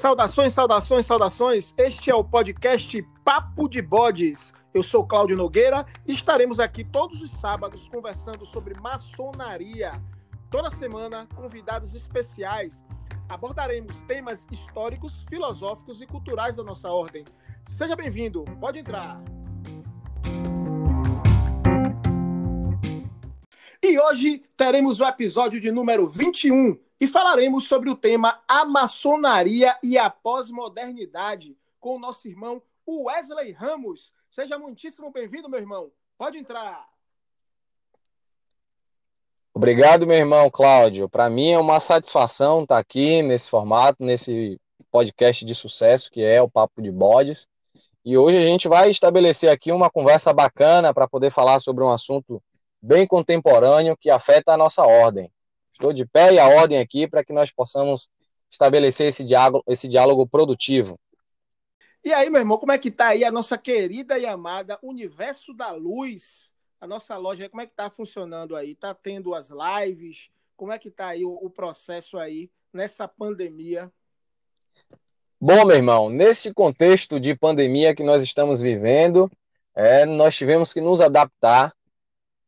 Saudações, saudações, saudações. Este é o podcast Papo de Bodes. Eu sou Cláudio Nogueira e estaremos aqui todos os sábados conversando sobre maçonaria. Toda semana, convidados especiais. Abordaremos temas históricos, filosóficos e culturais da nossa ordem. Seja bem-vindo, pode entrar. E hoje teremos o episódio de número 21 e falaremos sobre o tema A Maçonaria e a Pós-Modernidade com o nosso irmão Wesley Ramos. Seja muitíssimo bem-vindo, meu irmão. Pode entrar. Obrigado, meu irmão Cláudio. Para mim é uma satisfação estar aqui nesse formato, nesse podcast de sucesso que é o Papo de Bodes. E hoje a gente vai estabelecer aqui uma conversa bacana para poder falar sobre um assunto bem contemporâneo que afeta a nossa ordem. Estou de pé e a ordem aqui para que nós possamos estabelecer esse diálogo, esse diálogo produtivo. E aí, meu irmão, como é que tá aí a nossa querida e amada Universo da Luz? A nossa loja, como é que tá funcionando aí? Tá tendo as lives? Como é que tá aí o, o processo aí nessa pandemia? Bom, meu irmão, nesse contexto de pandemia que nós estamos vivendo, é, nós tivemos que nos adaptar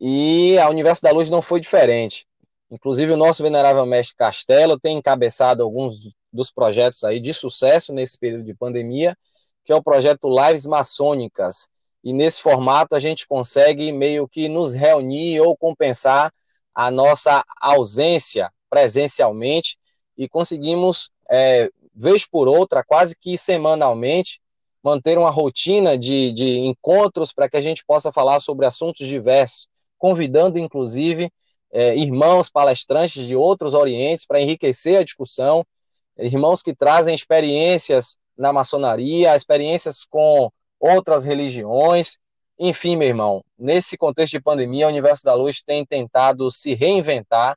e a Universo da Luz não foi diferente. Inclusive, o nosso venerável mestre Castelo tem encabeçado alguns dos projetos aí de sucesso nesse período de pandemia, que é o projeto Lives Maçônicas. E nesse formato a gente consegue meio que nos reunir ou compensar a nossa ausência presencialmente e conseguimos, é, vez por outra, quase que semanalmente, manter uma rotina de, de encontros para que a gente possa falar sobre assuntos diversos, convidando inclusive é, irmãos palestrantes de outros orientes para enriquecer a discussão, irmãos que trazem experiências na maçonaria, experiências com outras religiões. Enfim, meu irmão, nesse contexto de pandemia, o Universo da Luz tem tentado se reinventar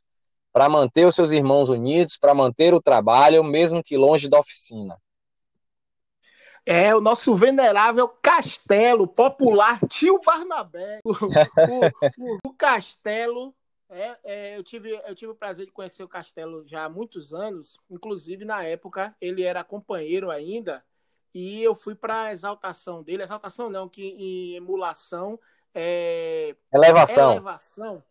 para manter os seus irmãos unidos, para manter o trabalho, mesmo que longe da oficina. É o nosso venerável Castelo, popular tio Barnabé. O, o, o, Castelo é, é, eu, tive, eu tive o prazer de conhecer o Castelo já há muitos anos, inclusive na época ele era companheiro ainda, e eu fui para a exaltação dele, exaltação não, que em emulação é, elevação. elevação.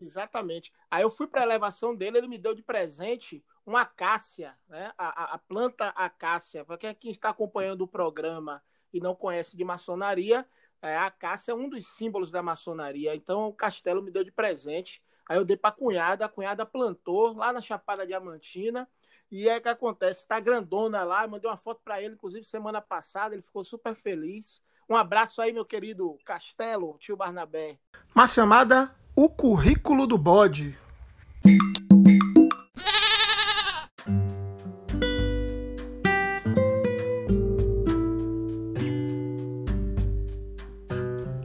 Exatamente. Aí eu fui para a elevação dele, ele me deu de presente uma acácia, né? a, a, a planta acácia. Para quem está acompanhando o programa e não conhece de maçonaria, é, a acácia é um dos símbolos da maçonaria. Então o Castelo me deu de presente. Aí eu dei para a cunhada, a cunhada plantou lá na Chapada Diamantina. E é que acontece, tá grandona lá, mandei uma foto para ele, inclusive semana passada, ele ficou super feliz. Um abraço aí, meu querido Castelo, tio Barnabé. Mas chamada O Currículo do Bode.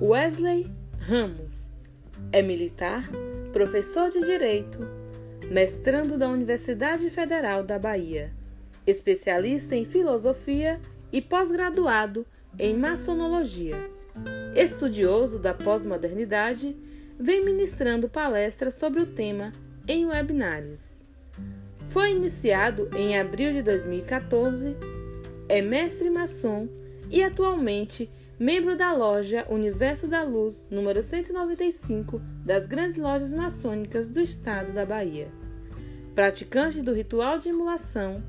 Wesley Ramos é militar professor de Direito, mestrando da Universidade Federal da Bahia, especialista em filosofia e pós-graduado em maçonologia. Estudioso da pós-modernidade, vem ministrando palestras sobre o tema em webinários. Foi iniciado em abril de 2014, é mestre maçom e atualmente membro da loja Universo da Luz, número 195 das grandes lojas maçônicas do estado da Bahia. Praticante do ritual de emulação,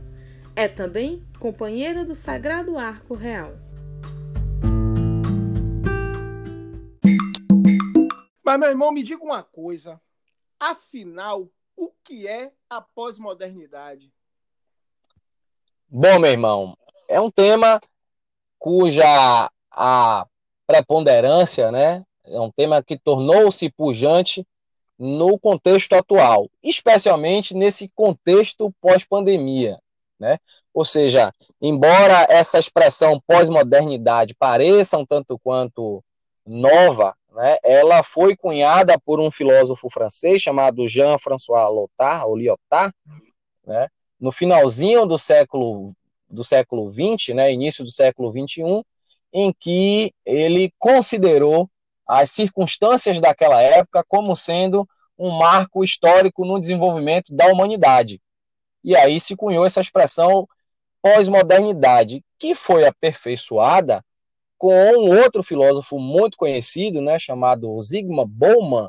é também companheiro do Sagrado Arco Real. Mas, meu irmão, me diga uma coisa. Afinal, o que é a pós-modernidade? Bom, meu irmão, é um tema cuja a preponderância, né? É um tema que tornou-se pujante no contexto atual, especialmente nesse contexto pós-pandemia, né? Ou seja, embora essa expressão pós-modernidade pareça um tanto quanto nova, né, ela foi cunhada por um filósofo francês chamado Jean-François Lyotard, ou Lyotard, né, no finalzinho do século do século 20, né, início do século 21, em que ele considerou as circunstâncias daquela época como sendo um marco histórico no desenvolvimento da humanidade. E aí se cunhou essa expressão pós-modernidade, que foi aperfeiçoada com um outro filósofo muito conhecido, né, chamado Zygmunt Bauman,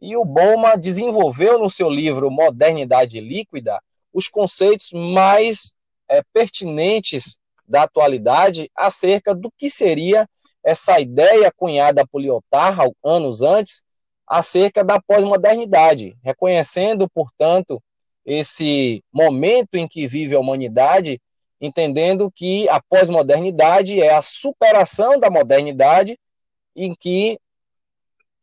e o Bauman desenvolveu no seu livro Modernidade Líquida os conceitos mais é, pertinentes da atualidade acerca do que seria essa ideia cunhada por Lyotard anos antes acerca da pós-modernidade, reconhecendo, portanto, esse momento em que vive a humanidade, entendendo que a pós-modernidade é a superação da modernidade, em que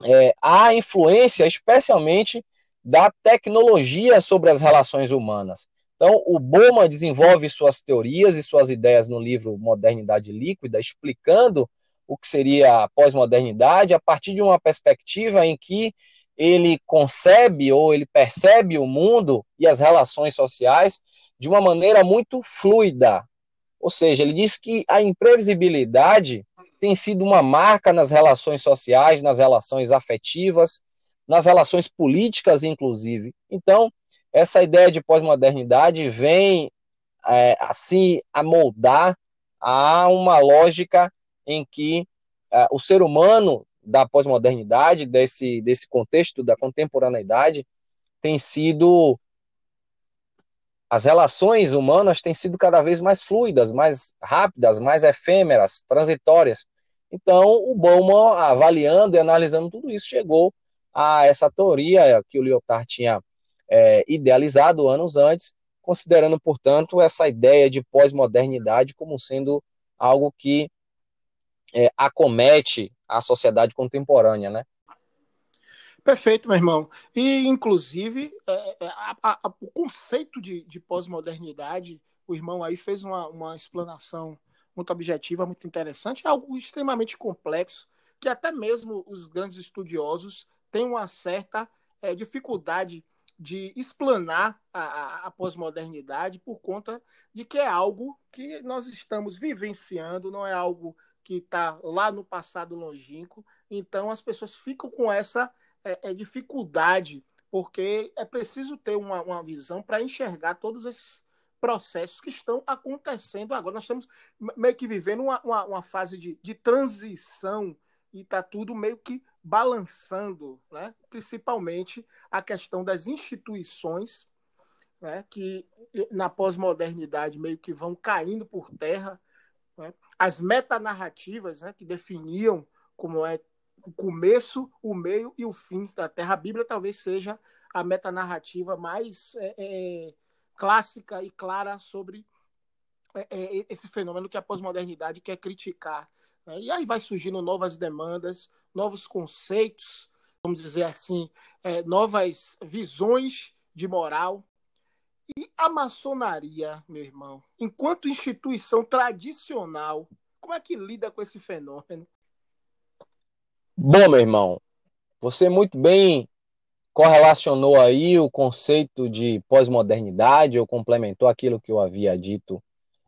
é, há influência, especialmente, da tecnologia sobre as relações humanas. Então, o Boma desenvolve suas teorias e suas ideias no livro Modernidade Líquida, explicando o que seria a pós-modernidade a partir de uma perspectiva em que ele concebe ou ele percebe o mundo e as relações sociais de uma maneira muito fluida. Ou seja, ele diz que a imprevisibilidade tem sido uma marca nas relações sociais, nas relações afetivas, nas relações políticas, inclusive. Então, essa ideia de pós-modernidade vem é, assim a moldar a uma lógica em que é, o ser humano da pós-modernidade, desse, desse contexto da contemporaneidade, tem sido. As relações humanas têm sido cada vez mais fluidas, mais rápidas, mais efêmeras, transitórias. Então, o Bauman, avaliando e analisando tudo isso, chegou a essa teoria que o Lyotard tinha é, idealizado anos antes, considerando, portanto, essa ideia de pós-modernidade como sendo algo que é, acomete a sociedade contemporânea, né? Perfeito, meu irmão. E, inclusive, é, é a, a, o conceito de, de pós-modernidade, o irmão aí fez uma, uma explanação muito objetiva, muito interessante, é algo extremamente complexo, que até mesmo os grandes estudiosos têm uma certa é, dificuldade de explanar a, a, a pós-modernidade por conta de que é algo que nós estamos vivenciando, não é algo que está lá no passado longínquo. Então as pessoas ficam com essa é, é, dificuldade, porque é preciso ter uma, uma visão para enxergar todos esses processos que estão acontecendo agora. Nós estamos meio que vivendo uma, uma, uma fase de, de transição e está tudo meio que balançando, né? principalmente a questão das instituições, né? que na pós-modernidade meio que vão caindo por terra, né? as metanarrativas né? que definiam como é o começo, o meio e o fim da Terra. A Bíblia talvez seja a metanarrativa mais é, é, clássica e clara sobre é, é esse fenômeno que a pós-modernidade quer criticar. Né? E aí vai surgindo novas demandas, novos conceitos, vamos dizer assim, é, novas visões de moral. E a maçonaria, meu irmão, enquanto instituição tradicional, como é que lida com esse fenômeno? Bom, meu irmão, você muito bem correlacionou aí o conceito de pós-modernidade ou complementou aquilo que eu havia dito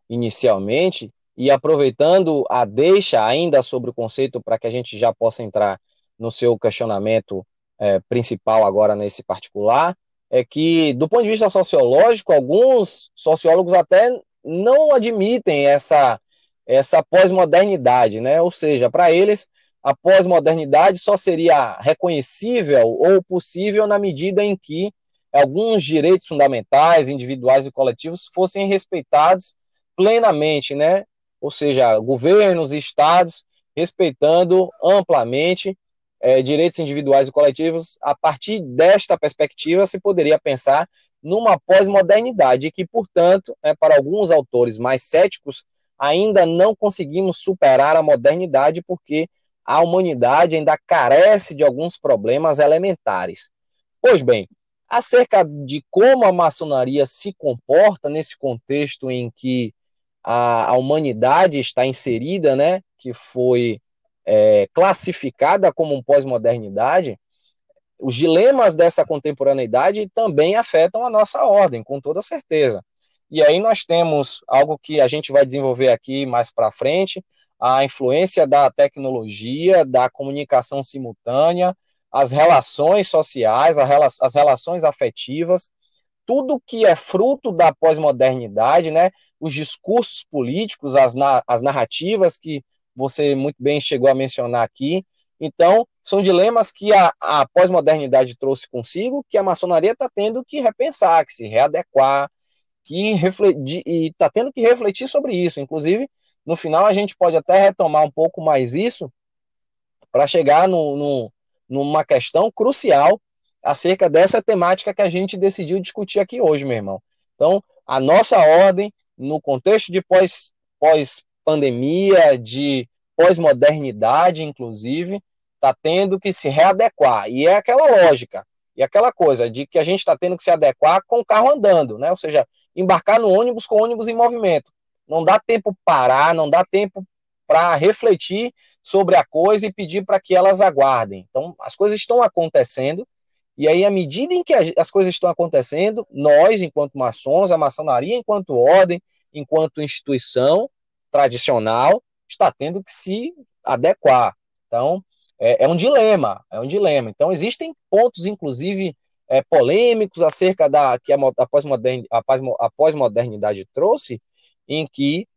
inicialmente. E aproveitando a deixa ainda sobre o conceito, para que a gente já possa entrar no seu questionamento é, principal agora nesse particular, é que, do ponto de vista sociológico, alguns sociólogos até não admitem essa, essa pós-modernidade, né? Ou seja, para eles, a pós-modernidade só seria reconhecível ou possível na medida em que alguns direitos fundamentais, individuais e coletivos fossem respeitados plenamente, né? ou seja, governos e estados respeitando amplamente é, direitos individuais e coletivos. A partir desta perspectiva, se poderia pensar numa pós-modernidade, que, portanto, é, para alguns autores mais céticos, ainda não conseguimos superar a modernidade porque a humanidade ainda carece de alguns problemas elementares. Pois bem, acerca de como a maçonaria se comporta nesse contexto em que a, a humanidade está inserida, né, que foi é, classificada como um pós-modernidade, os dilemas dessa contemporaneidade também afetam a nossa ordem, com toda certeza. E aí nós temos algo que a gente vai desenvolver aqui mais para frente, a influência da tecnologia, da comunicação simultânea, as relações sociais, as relações afetivas, tudo que é fruto da pós-modernidade, né, os discursos políticos, as, na, as narrativas que você muito bem chegou a mencionar aqui. Então, são dilemas que a, a pós-modernidade trouxe consigo, que a maçonaria está tendo que repensar, que se readequar, que e está tendo que refletir sobre isso. Inclusive, no final, a gente pode até retomar um pouco mais isso para chegar no, no, numa questão crucial acerca dessa temática que a gente decidiu discutir aqui hoje, meu irmão. Então, a nossa ordem, no contexto de pós, pós-pandemia, de pós-modernidade, inclusive, está tendo que se readequar. E é aquela lógica, e aquela coisa de que a gente está tendo que se adequar com o carro andando, né? Ou seja, embarcar no ônibus com o ônibus em movimento. Não dá tempo parar, não dá tempo para refletir sobre a coisa e pedir para que elas aguardem. Então, as coisas estão acontecendo, e aí, à medida em que as coisas estão acontecendo, nós, enquanto maçons, a maçonaria, enquanto ordem, enquanto instituição tradicional, está tendo que se adequar. Então, é, é um dilema, é um dilema. Então, existem pontos, inclusive, é, polêmicos acerca da que a, a pós-modernidade trouxe, em que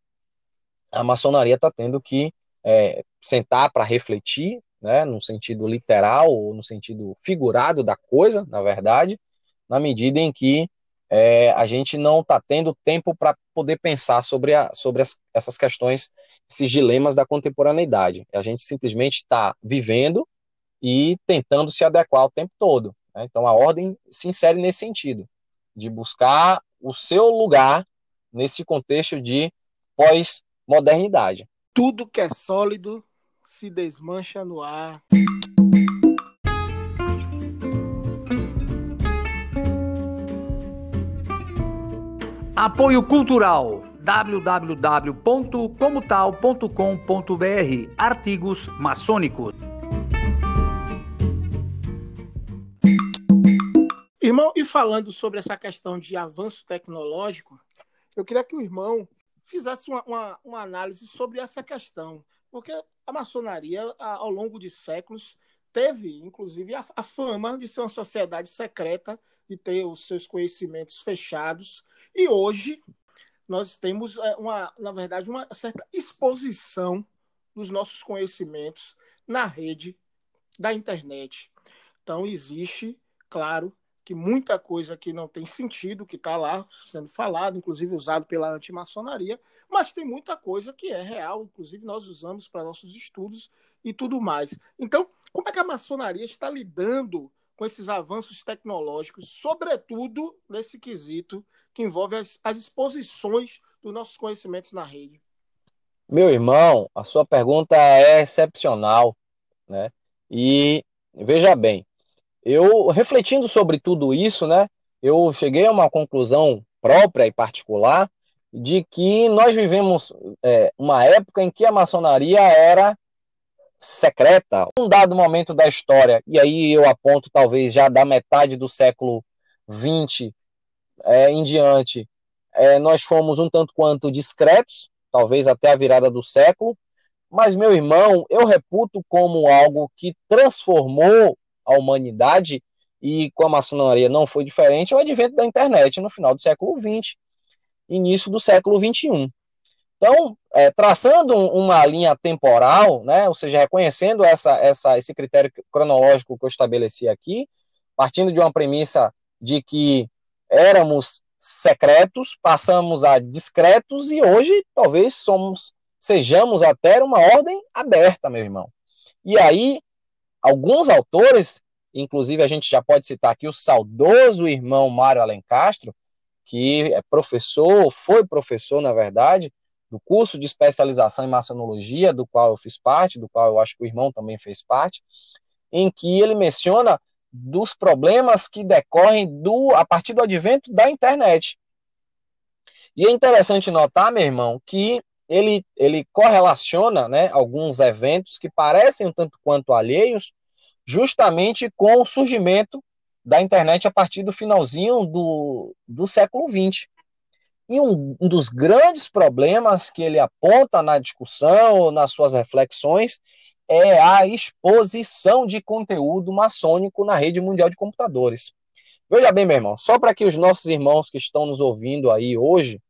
a maçonaria está tendo que é, sentar para refletir né, no sentido literal ou no sentido figurado da coisa, na verdade, na medida em que é, a gente não está tendo tempo para poder pensar sobre, a, sobre as, essas questões, esses dilemas da contemporaneidade. A gente simplesmente está vivendo e tentando se adequar o tempo todo. Né? Então, a ordem se insere nesse sentido, de buscar o seu lugar nesse contexto de pós-modernidade. Tudo que é sólido se desmancha no ar. Apoio Cultural www.comotal.com.br Artigos maçônicos. Irmão, e falando sobre essa questão de avanço tecnológico, eu queria que o irmão fizesse uma, uma, uma análise sobre essa questão. Porque a maçonaria, ao longo de séculos, teve, inclusive, a, a fama de ser uma sociedade secreta, de ter os seus conhecimentos fechados. E hoje nós temos, é, uma, na verdade, uma certa exposição dos nossos conhecimentos na rede da internet. Então, existe, claro, que muita coisa que não tem sentido, que está lá sendo falado, inclusive usado pela antimaçonaria, mas tem muita coisa que é real, inclusive nós usamos para nossos estudos e tudo mais. Então, como é que a maçonaria está lidando com esses avanços tecnológicos, sobretudo nesse quesito que envolve as, as exposições dos nossos conhecimentos na rede? Meu irmão, a sua pergunta é excepcional, né? E veja bem, eu, refletindo sobre tudo isso, né, eu cheguei a uma conclusão própria e particular de que nós vivemos é, uma época em que a maçonaria era secreta. Um dado momento da história, e aí eu aponto talvez já da metade do século XX é, em diante, é, nós fomos um tanto quanto discretos, talvez até a virada do século, mas, meu irmão, eu reputo como algo que transformou a humanidade, e com a maçonaria não foi diferente, é o advento da internet no final do século XX, início do século XXI. Então, é, traçando uma linha temporal, né, ou seja, reconhecendo essa, essa, esse critério cronológico que eu estabeleci aqui, partindo de uma premissa de que éramos secretos, passamos a discretos e hoje talvez somos sejamos até uma ordem aberta, meu irmão. E aí alguns autores, inclusive a gente já pode citar aqui o saudoso irmão Mário Alencastro, que é professor, foi professor, na verdade, do curso de especialização em maçonologia, do qual eu fiz parte, do qual eu acho que o irmão também fez parte, em que ele menciona dos problemas que decorrem do a partir do advento da internet. E é interessante notar, meu irmão, que ele, ele correlaciona né, alguns eventos que parecem um tanto quanto alheios, justamente com o surgimento da internet a partir do finalzinho do, do século XX. E um, um dos grandes problemas que ele aponta na discussão, nas suas reflexões, é a exposição de conteúdo maçônico na rede mundial de computadores. Veja bem, meu irmão, só para que os nossos irmãos que estão nos ouvindo aí hoje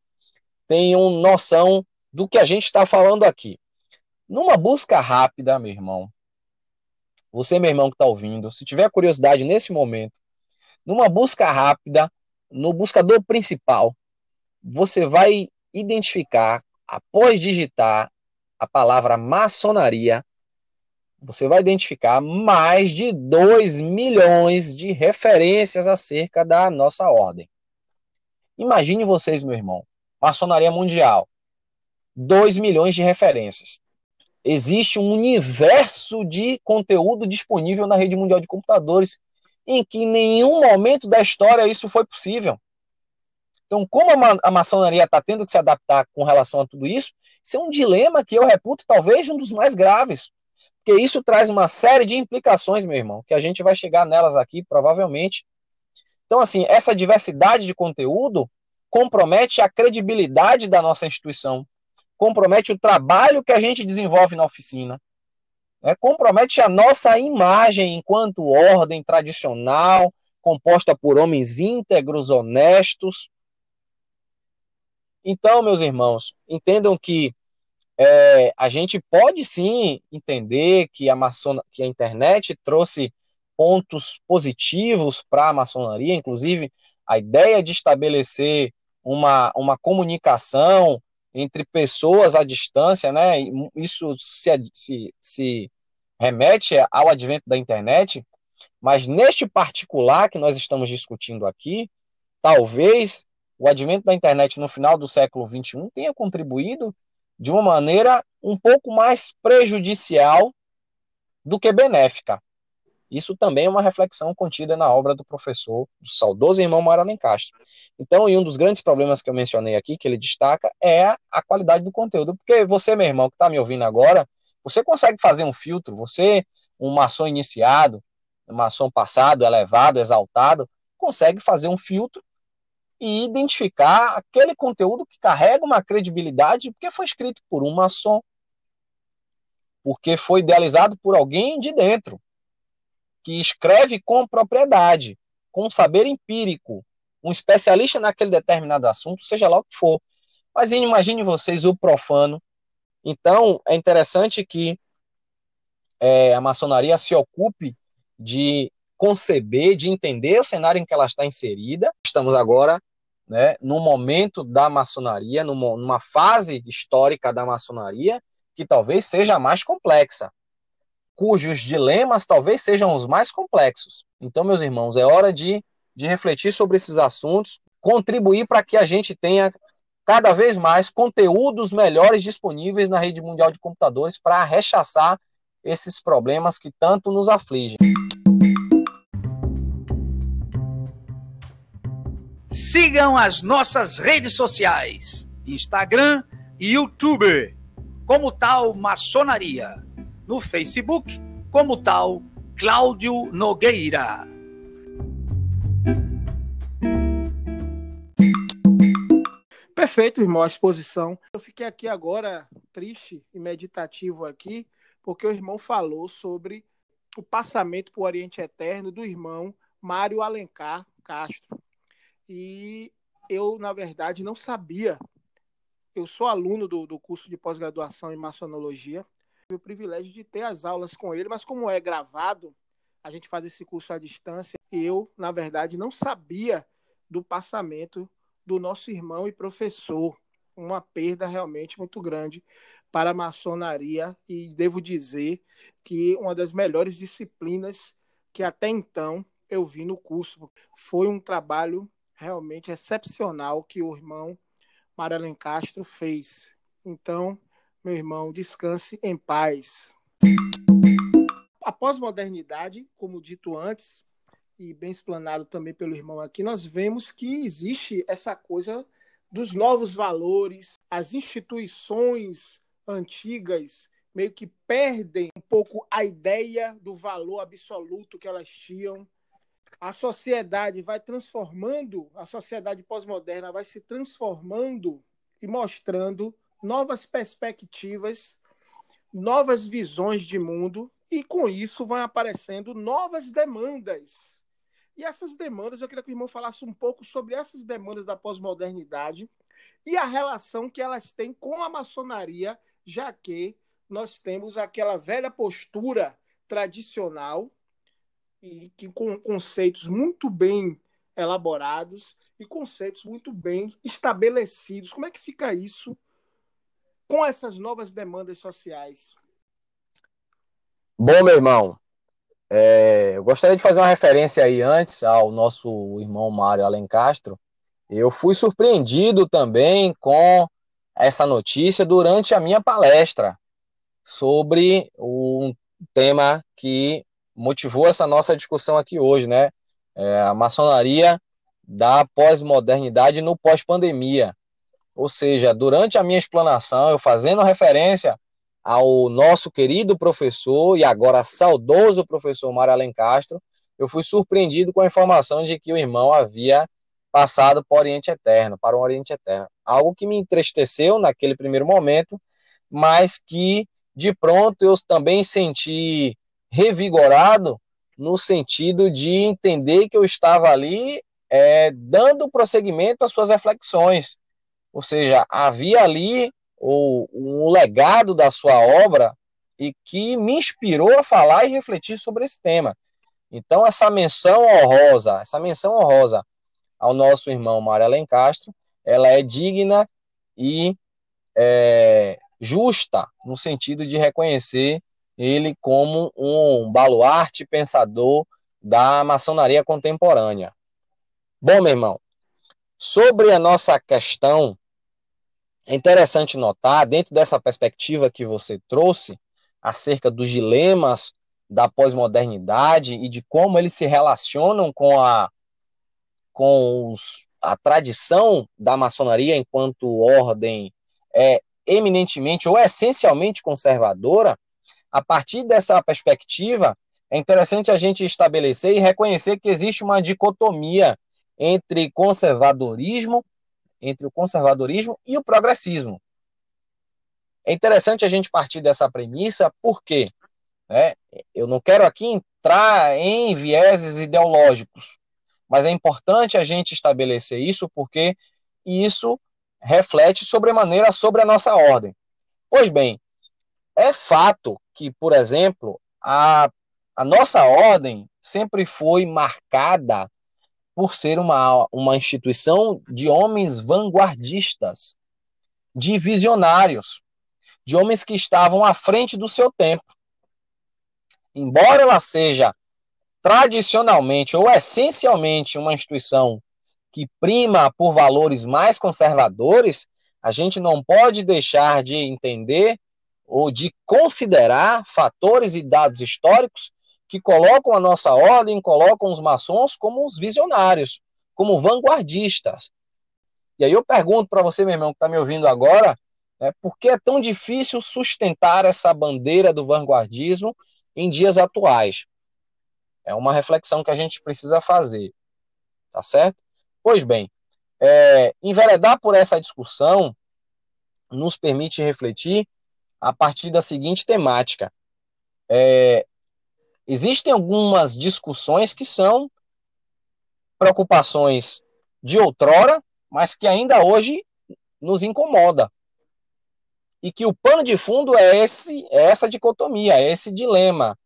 tenham noção do que a gente está falando aqui. Numa busca rápida, meu irmão, você, meu irmão que está ouvindo, se tiver curiosidade nesse momento, numa busca rápida, no buscador principal, você vai identificar, após digitar a palavra maçonaria, você vai identificar mais de 2 milhões de referências acerca da nossa ordem. Imagine vocês, meu irmão, maçonaria mundial, 2 milhões de referências. Existe um universo de conteúdo disponível na rede mundial de computadores em que em nenhum momento da história isso foi possível. Então, como a, maçonaria está tendo que se adaptar com relação a tudo isso, isso é um dilema que eu reputo talvez um dos mais graves. Porque isso traz uma série de implicações, meu irmão, que a gente vai chegar nelas aqui, provavelmente. Então, assim, essa diversidade de conteúdo compromete a credibilidade da nossa instituição, compromete o trabalho que a gente desenvolve na oficina, né? compromete a nossa imagem enquanto ordem tradicional, composta por homens íntegros, honestos. Então, meus irmãos, entendam que é, a gente pode sim entender que a, maçona, que a internet trouxe pontos positivos para a maçonaria, inclusive a ideia de estabelecer uma, uma comunicação entre pessoas à distância, né? Isso se, se, se remete ao advento da internet, mas neste particular que nós estamos discutindo aqui, talvez o advento da internet no final do século XXI tenha contribuído de uma maneira um pouco mais prejudicial do que benéfica. Isso também é uma reflexão contida na obra do professor, do saudoso irmão Mara Castro. Então, e um dos grandes problemas que eu mencionei aqui, que ele destaca, é a qualidade do conteúdo. Porque você, meu irmão, que está me ouvindo agora, você consegue fazer um filtro, você, um maçom iniciado, um maçom passado, elevado, exaltado, consegue fazer um filtro e identificar aquele conteúdo que carrega uma credibilidade porque foi escrito por um maçom, porque foi idealizado por alguém de dentro, que escreve com propriedade, com saber empírico, um especialista naquele determinado assunto, seja lá o que for. Mas imagine vocês o profano. Então, é interessante que é, a maçonaria se ocupe de conceber, de entender o cenário em que ela está inserida. Estamos agora né, no momento da maçonaria, numa, numa fase histórica da maçonaria, que talvez seja a mais complexa, cujos dilemas talvez sejam os mais complexos. Então, meus irmãos, é hora de, de refletir sobre esses assuntos, contribuir para que a gente tenha cada vez mais conteúdos melhores disponíveis na rede mundial de computadores para rechaçar esses problemas que tanto nos afligem. Sigam as nossas redes sociais, Instagram e YouTube, como tal Maçonaria. No Facebook, como tal Cláudio Nogueira. Perfeito, irmão, a exposição. Eu fiquei aqui agora triste e meditativo aqui, porque o irmão falou sobre o passamento para o Oriente Eterno do irmão Mário Alencar Castro. E eu, na verdade, não sabia. Eu sou aluno do, do curso de pós-graduação em maçonologia. Tive o privilégio de ter as aulas com ele, mas como é gravado, a gente faz esse curso à distância. Eu, na verdade, não sabia do passamento do nosso irmão e professor. Uma perda realmente muito grande para a maçonaria e devo dizer que uma das melhores disciplinas que até então eu vi no curso. Foi um trabalho realmente excepcional que o irmão Maralen Castro fez. Então, meu irmão, descanse em paz. A pós-modernidade, como dito antes, e bem explanado também pelo irmão aqui, nós vemos que existe essa coisa dos novos valores, as instituições antigas meio que perdem um pouco a ideia do valor absoluto que elas tinham a sociedade vai transformando, a sociedade pós-moderna vai se transformando e mostrando novas perspectivas, novas visões de mundo, e com isso vão aparecendo novas demandas E essas demandas, eu queria que o irmão falasse um pouco sobre essas demandas da pós-modernidade e a relação que elas têm com a maçonaria, já que nós temos aquela velha postura tradicional e que com conceitos muito bem elaborados e conceitos muito bem estabelecidos. Como é que fica isso com essas novas demandas sociais? Bom, meu irmão, é, eu gostaria de fazer uma referência aí antes ao nosso irmão Mário Alencastro. Eu fui surpreendido também com essa notícia durante a minha palestra sobre um tema que motivou essa nossa discussão aqui hoje, né? É a maçonaria da pós-modernidade no pós-pandemia. Ou seja, durante a minha explanação, eu fazendo referência ao nosso querido professor e agora saudoso professor Mário Alencastro, eu fui surpreendido com a informação de que o irmão havia passado para o Oriente Eterno, para o Oriente Eterno. Algo que me entristeceu naquele primeiro momento, mas que de pronto eu também senti revigorado no sentido de entender que eu estava ali é, dando prosseguimento às suas reflexões. Ou seja, havia ali o, um legado da sua obra e que me inspirou a falar e refletir sobre esse tema. Então, essa menção honrosa, essa menção honrosa ao nosso irmão Mário Alencastro, ela é digna e é, justa no sentido de reconhecer ele como um baluarte pensador da maçonaria contemporânea. Bom, meu irmão, sobre a nossa questão é interessante notar, dentro dessa perspectiva que você trouxe, acerca dos dilemas da pós-modernidade e de como eles se relacionam com a, com os, a tradição da maçonaria enquanto ordem é eminentemente ou essencialmente conservadora, a partir dessa perspectiva, é interessante a gente estabelecer e reconhecer que existe uma dicotomia entre conservadorismo entre o conservadorismo e o progressismo. É interessante a gente partir dessa premissa, porque né, eu não quero aqui entrar em vieses ideológicos, mas é importante a gente estabelecer isso porque isso reflete sobremaneira sobre a nossa ordem. Pois bem, é fato que, por exemplo, a, a nossa ordem sempre foi marcada por ser uma, uma instituição de homens vanguardistas, de visionários, de homens que estavam à frente do seu tempo. Embora ela seja tradicionalmente ou essencialmente uma instituição que prima por valores mais conservadores, a gente não pode deixar de entender ou de considerar fatores e dados históricos que colocam a nossa ordem, colocam os maçons como os visionários, como vanguardistas. E aí eu pergunto para você, meu irmão, que está me ouvindo agora, né, por que é tão difícil sustentar essa bandeira do vanguardismo em dias atuais? É uma reflexão que a gente precisa fazer, tá certo? Pois bem, é, enveredar por essa discussão nos permite refletir a partir da seguinte temática. É, Existem algumas discussões que são preocupações de outrora, mas que ainda hoje nos incomoda. E que o pano de fundo é, esse, é essa dicotomia, é esse dilema,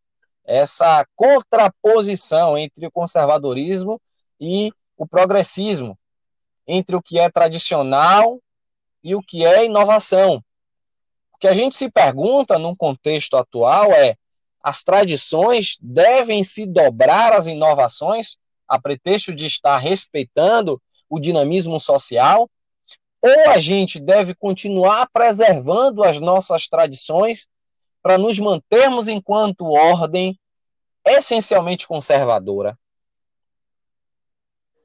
essa contraposição entre o conservadorismo e o progressismo, entre o que é tradicional e o que é inovação. O que a gente se pergunta num contexto atual é as tradições devem se dobrar às inovações, a pretexto de estar respeitando o dinamismo social, ou a gente deve continuar preservando as nossas tradições para nos mantermos enquanto ordem essencialmente conservadora.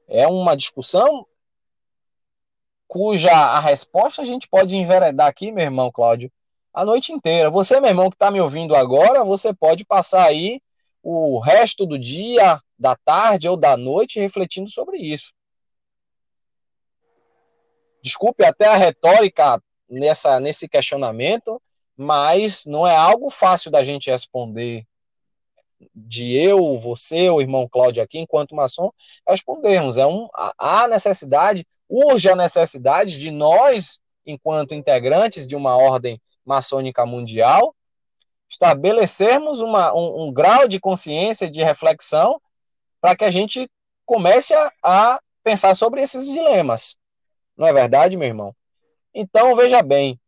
É uma discussão cuja a resposta a gente pode enveredar aqui, meu irmão Cláudio, a noite inteira. Você, meu irmão, que está me ouvindo agora, você pode passar aí o resto do dia, da tarde ou da noite refletindo sobre isso. Desculpe até a retórica nessa, nesse questionamento, mas não é algo fácil da gente responder de eu, você, o irmão Cláudio aqui, enquanto maçom, respondermos. É um, há necessidade, urge a necessidade de nós, enquanto integrantes de uma ordem maçônica mundial, estabelecermos uma, um, um grau de consciência, de reflexão, para que a gente comece a, a pensar sobre esses dilemas. Não é verdade, meu irmão? Então, veja bem,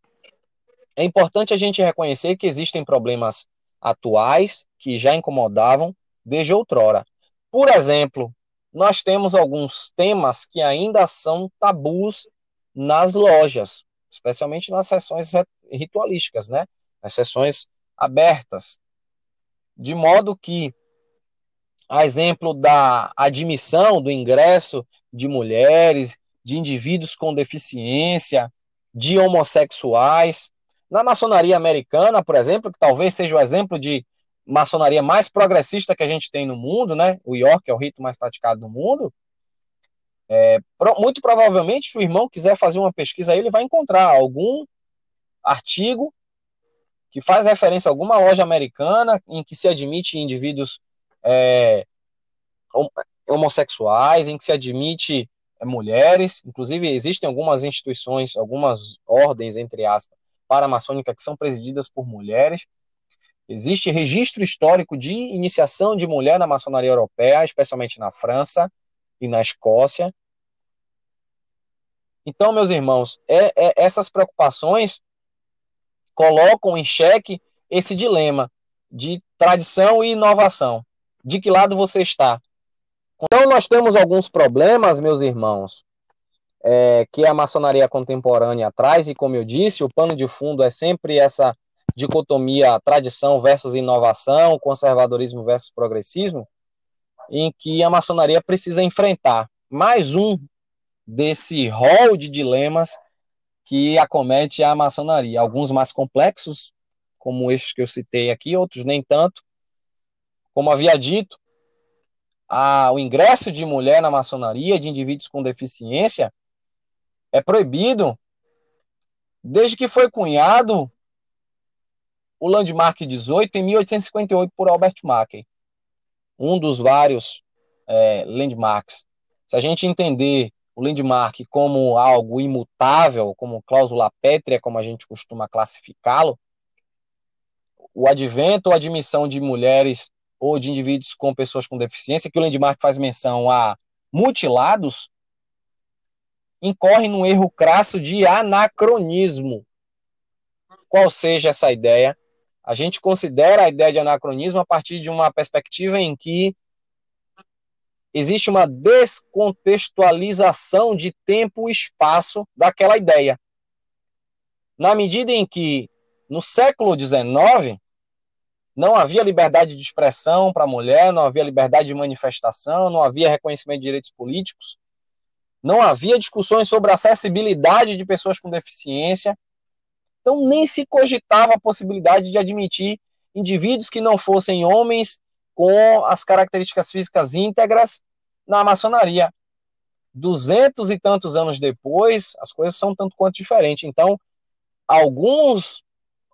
é importante a gente reconhecer que existem problemas atuais que já incomodavam desde outrora. Por exemplo, nós temos alguns temas que ainda são tabus nas lojas, especialmente nas sessões ritualísticas, né? Nas sessões abertas. De modo que, a exemplo da admissão do ingresso de mulheres, de indivíduos com deficiência, de homossexuais, na maçonaria americana, por exemplo, que talvez seja o exemplo de maçonaria mais progressista que a gente tem no mundo, né? O York é o rito mais praticado no mundo. É, muito provavelmente, se o irmão quiser fazer uma pesquisa aí, ele vai encontrar algum artigo que faz referência a alguma loja americana em que se admite indivíduos é, homossexuais, em que se admite é, mulheres. Inclusive, existem algumas instituições, algumas ordens, entre aspas, paramaçônica que são presididas por mulheres. Existe registro histórico de iniciação de mulher na maçonaria europeia, especialmente na França e na Escócia. Então, meus irmãos, é, é, essas preocupações colocam em xeque esse dilema de tradição e inovação. De que lado você está? Então, nós temos alguns problemas, meus irmãos, é, que a maçonaria contemporânea traz, e como eu disse, o pano de fundo é sempre essa dicotomia tradição versus inovação, conservadorismo versus progressismo, em que a maçonaria precisa enfrentar mais um desse rol de dilemas que acomete a maçonaria. Alguns mais complexos, como estes que eu citei aqui, outros nem tanto. Como havia dito, a, o ingresso de mulher na maçonaria, de indivíduos com deficiência, é proibido desde que foi cunhado o Landmark 18 em 1858 por Albert Mackey, um dos vários é, landmarks. Se a gente entender o landmark como algo imutável, como cláusula pétrea, como a gente costuma classificá-lo, o advento ou admissão de mulheres ou de indivíduos com pessoas com deficiência, que o landmark faz menção a mutilados, incorre num erro crasso de anacronismo. Qual seja essa ideia? A gente considera a ideia de anacronismo a partir de uma perspectiva em que existe uma descontextualização de tempo e espaço daquela ideia. Na medida em que, no século XIX, não havia liberdade de expressão para a mulher, não havia liberdade de manifestação, não havia reconhecimento de direitos políticos, não havia discussões sobre acessibilidade de pessoas com deficiência. Então, nem se cogitava a possibilidade de admitir indivíduos que não fossem homens com as características físicas íntegras na maçonaria. Duzentos e tantos anos depois, as coisas são tanto quanto diferentes. Então, alguns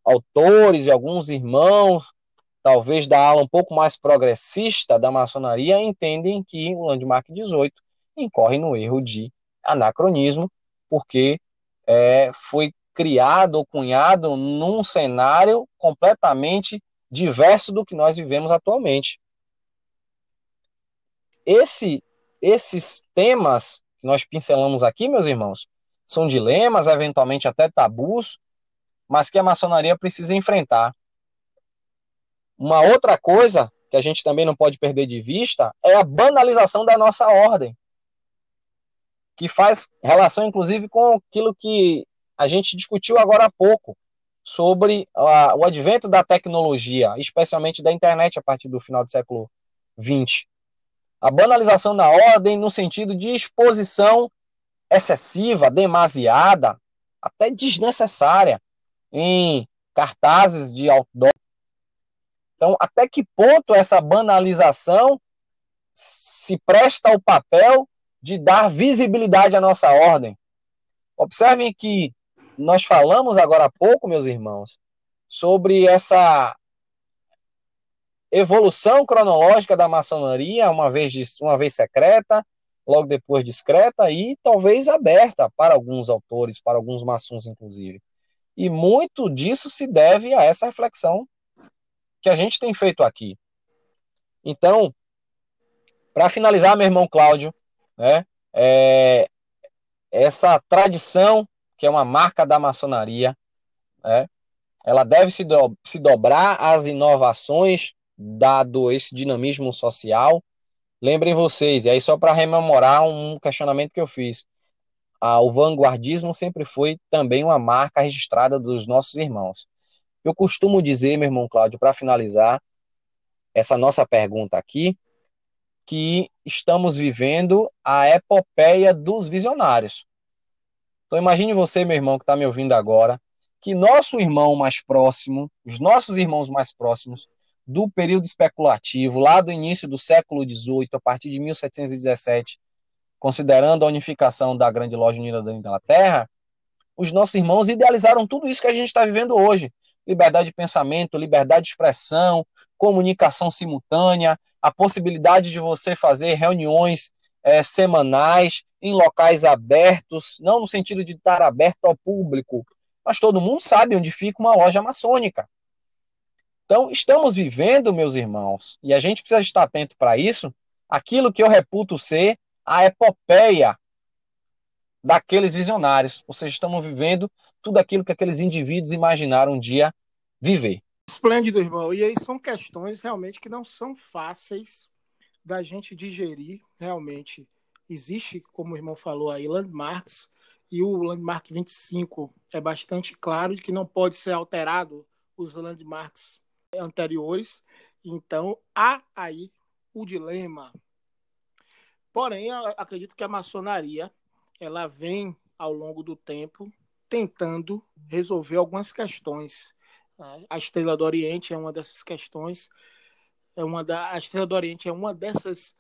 autores e alguns irmãos, talvez da ala um pouco mais progressista da maçonaria, entendem que o Landmark 18 incorre no erro de anacronismo, porque é, foi criado ou cunhado num cenário completamente diverso do que nós vivemos atualmente. Esse, esses temas que nós pincelamos aqui, meus irmãos, são dilemas, eventualmente até tabus, mas que a maçonaria precisa enfrentar. Uma outra coisa que a gente também não pode perder de vista é a banalização da nossa ordem que faz relação, inclusive, com aquilo que a gente discutiu agora há pouco, sobre uh, o advento da tecnologia, especialmente da internet a partir do final do século XX. A banalização da ordem no sentido de exposição excessiva, demasiada, até desnecessária, em cartazes de outdoor. Então, até que ponto essa banalização se presta ao papel de dar visibilidade à nossa ordem. Observem que nós falamos agora há pouco, meus irmãos, sobre essa evolução cronológica da maçonaria, uma vez, uma vez secreta, logo depois discreta e talvez aberta para alguns autores, para alguns maçons, inclusive. E muito disso se deve a essa reflexão que a gente tem feito aqui. Então, para finalizar, meu irmão Cláudio, né, é, essa tradição, que é uma marca da maçonaria, né, ela deve se, do, se dobrar às inovações, dado esse dinamismo social. Lembrem vocês, e aí só para rememorar um questionamento que eu fiz, ah, o vanguardismo sempre foi também uma marca registrada dos nossos irmãos. Eu costumo dizer, meu irmão Cláudio, para finalizar essa nossa pergunta aqui, que estamos vivendo a epopeia dos visionários. Então imagine você, meu irmão, que está me ouvindo agora, que nosso irmão mais próximo, os nossos irmãos mais próximos, do período especulativo, lá do início do século XVIII, a partir de 1717, considerando a unificação da Grande Loja Unida da Inglaterra, os nossos irmãos idealizaram tudo isso que a gente está vivendo hoje: liberdade de pensamento, liberdade de expressão, comunicação simultânea, a possibilidade de você fazer reuniões é, semanais em locais abertos, não no sentido de estar aberto ao público, mas todo mundo sabe onde fica uma loja maçônica. Então, estamos vivendo, meus irmãos, e a gente precisa estar atento para isso, aquilo que eu reputo ser a epopeia daqueles visionários. Ou seja, estamos vivendo tudo aquilo que aqueles indivíduos imaginaram um dia viver. Esplêndido, irmão. E aí são questões realmente que não são fáceis da gente digerir. Realmente existe, como o irmão falou aí, landmarks e o landmark 25 é bastante claro de que não pode ser alterado os landmarks anteriores. Então há aí o dilema. Porém, acredito que a maçonaria ela vem ao longo do tempo tentando resolver algumas questões. A Estrela do Oriente é uma dessas questões. É uma da, a Estrela do Oriente é uma dessas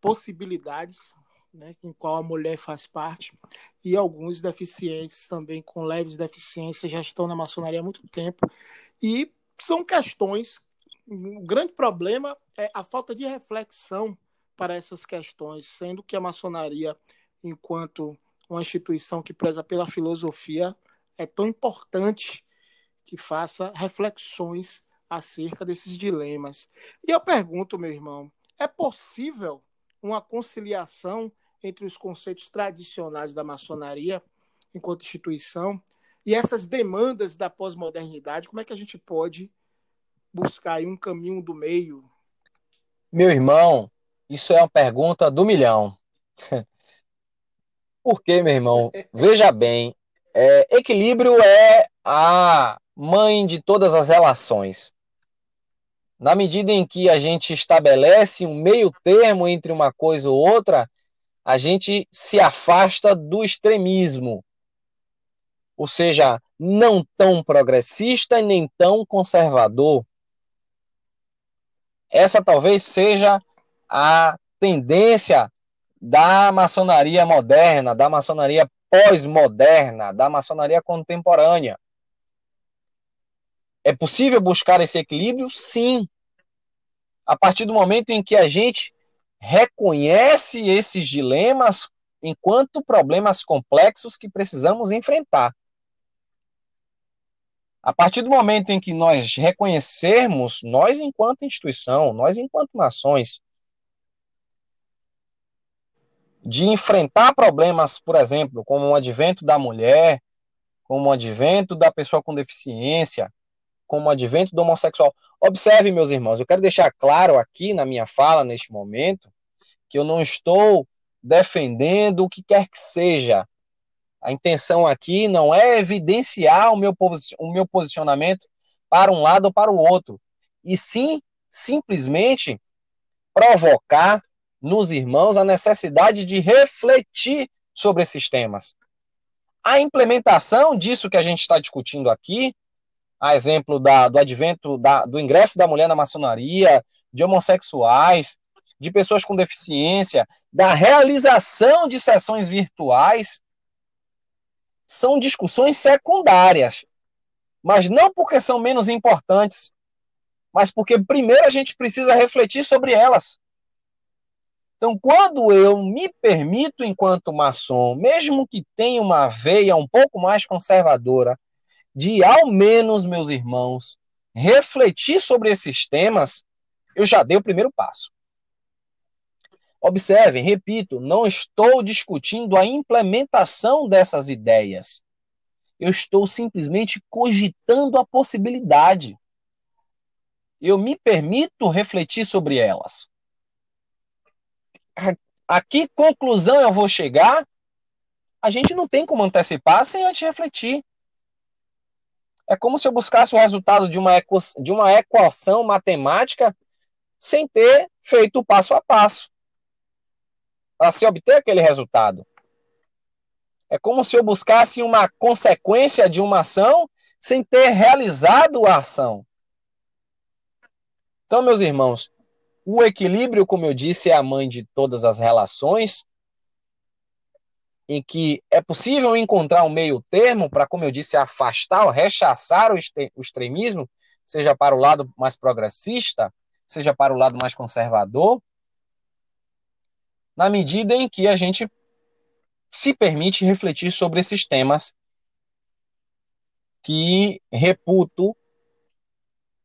possibilidades né, em qual a mulher faz parte, e alguns deficientes também com leves deficiências já estão na maçonaria há muito tempo. E são questões. O grande problema é a falta de reflexão para essas questões, sendo que a maçonaria, enquanto uma instituição que preza pela filosofia, é tão importante que faça reflexões acerca desses dilemas. E eu pergunto, meu irmão, é possível uma conciliação entre os conceitos tradicionais da maçonaria enquanto instituição e essas demandas da pós-modernidade, como é que a gente pode buscar um caminho do meio? Meu irmão, isso é uma pergunta do milhão. Por quê, meu irmão? Veja bem, é, equilíbrio é a mãe de todas as relações. Na medida em que a gente estabelece um meio termo entre uma coisa ou outra, a gente se afasta do extremismo. Ou seja, não tão progressista e nem tão conservador. Essa talvez seja a tendência da maçonaria moderna, da maçonaria pós-moderna, da maçonaria contemporânea. É possível buscar esse equilíbrio? Sim. A partir do momento em que a gente reconhece esses dilemas enquanto problemas complexos que precisamos enfrentar. A partir do momento em que nós reconhecermos, nós enquanto instituição, nós enquanto nações, de enfrentar problemas, por exemplo, como o advento da mulher, como o advento da pessoa com deficiência, como o advento do homossexual. Observe, meus irmãos, eu quero deixar claro aqui na minha fala, neste momento, que eu não estou defendendo o que quer que seja. A intenção aqui não é evidenciar o meu, o meu posicionamento para um lado ou para o outro, e sim simplesmente provocar nos irmãos a necessidade de refletir sobre esses temas. A implementação disso que a gente está discutindo aqui a exemplo da, do advento da, do ingresso da mulher na maçonaria, de homossexuais, de pessoas com deficiência, da realização de sessões virtuais, são discussões secundárias, mas não porque são menos importantes, mas porque primeiro a gente precisa refletir sobre elas. Então, quando eu me permito, enquanto maçom, mesmo que tenha uma veia um pouco mais conservadora, de ao menos, meus irmãos, refletir sobre esses temas, eu já dei o primeiro passo. Observem, repito, não estou discutindo a implementação dessas ideias. Eu estou simplesmente cogitando a possibilidade. Eu me permito refletir sobre elas a que conclusão eu vou chegar, a gente não tem como antecipar sem antes refletir. É como se eu buscasse o resultado de uma, de uma equação matemática sem ter feito o passo a passo para se obter aquele resultado. É como se eu buscasse uma consequência de uma ação sem ter realizado a ação. Então, meus irmãos, o equilíbrio, como eu disse, é a mãe de todas as relações, em que é possível encontrar um meio termo para, como eu disse, afastar ou rechaçar o extremismo, seja para o lado mais progressista, seja para o lado mais conservador, na medida em que a gente se permite refletir sobre esses temas que reputo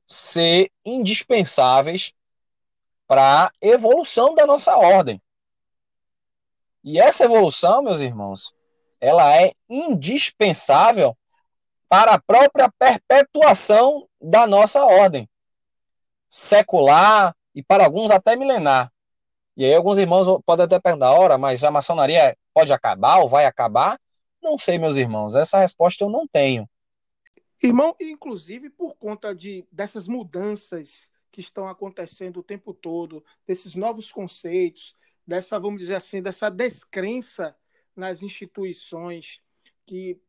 ser indispensáveis para a evolução da nossa ordem. E essa evolução, meus irmãos, ela é indispensável para a própria perpetuação da nossa ordem secular e para alguns até milenar. E aí alguns irmãos podem até perguntar, ora, mas a maçonaria pode acabar ou vai acabar? Não sei, meus irmãos, essa resposta eu não tenho. Irmão, inclusive por conta de dessas mudanças que estão acontecendo o tempo todo, desses novos conceitos, dessa, vamos dizer assim, dessa descrença nas instituições que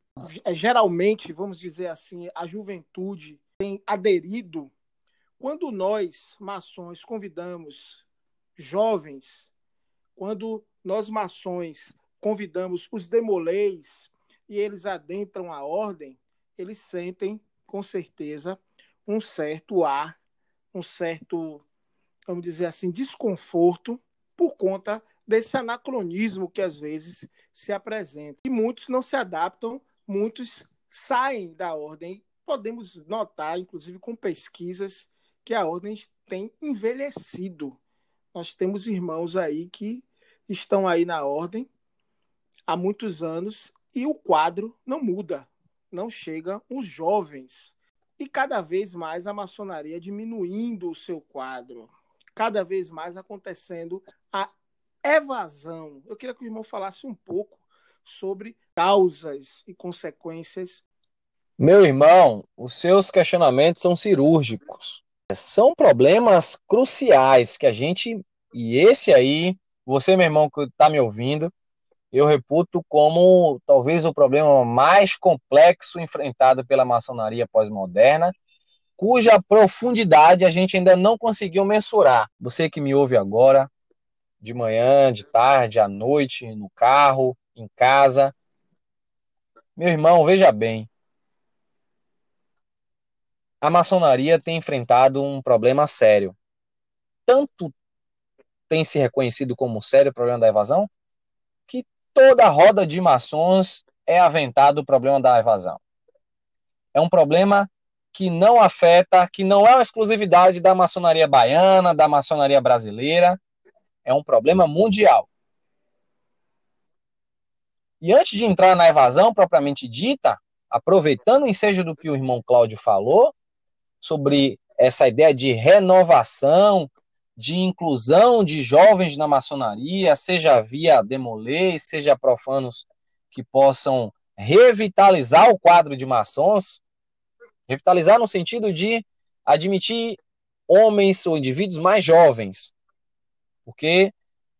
é, geralmente, vamos dizer assim, a juventude tem aderido. Quando nós, maçons, convidamos jovens, quando nós, maçons, convidamos os demolês e eles adentram a ordem, eles sentem, com certeza, um certo ar um certo, vamos dizer assim, desconforto por conta desse anacronismo que às vezes se apresenta. E muitos não se adaptam, muitos saem da ordem. Podemos notar, inclusive com pesquisas, que a ordem tem envelhecido. Nós temos irmãos aí que estão aí na ordem há muitos anos e o quadro não muda, não chegam os jovens e cada vez mais a maçonaria diminuindo o seu quadro, cada vez mais acontecendo a evasão. Eu queria que o irmão falasse um pouco sobre causas e consequências. Meu irmão, os seus questionamentos são cirúrgicos. São problemas cruciais que a gente. E esse aí, você, meu irmão, que está me ouvindo, eu reputo como talvez o problema mais complexo enfrentado pela maçonaria pós-moderna, cuja profundidade a gente ainda não conseguiu mensurar. Você que me ouve agora, de manhã, de tarde, à noite, no carro, em casa. Meu irmão, veja bem. A maçonaria tem enfrentado um problema sério. Tanto tem se reconhecido como sério o problema da evasão, toda roda de maçons é aventado o problema da evasão. É um problema que não afeta, que não é uma exclusividade da maçonaria baiana, da maçonaria brasileira, é um problema mundial. E antes de entrar na evasão propriamente dita, aproveitando o ensejo do que o irmão Cláudio falou, sobre essa ideia de renovação de inclusão de jovens na maçonaria, seja via demolê, seja profanos que possam revitalizar o quadro de maçons, revitalizar no sentido de admitir homens ou indivíduos mais jovens, porque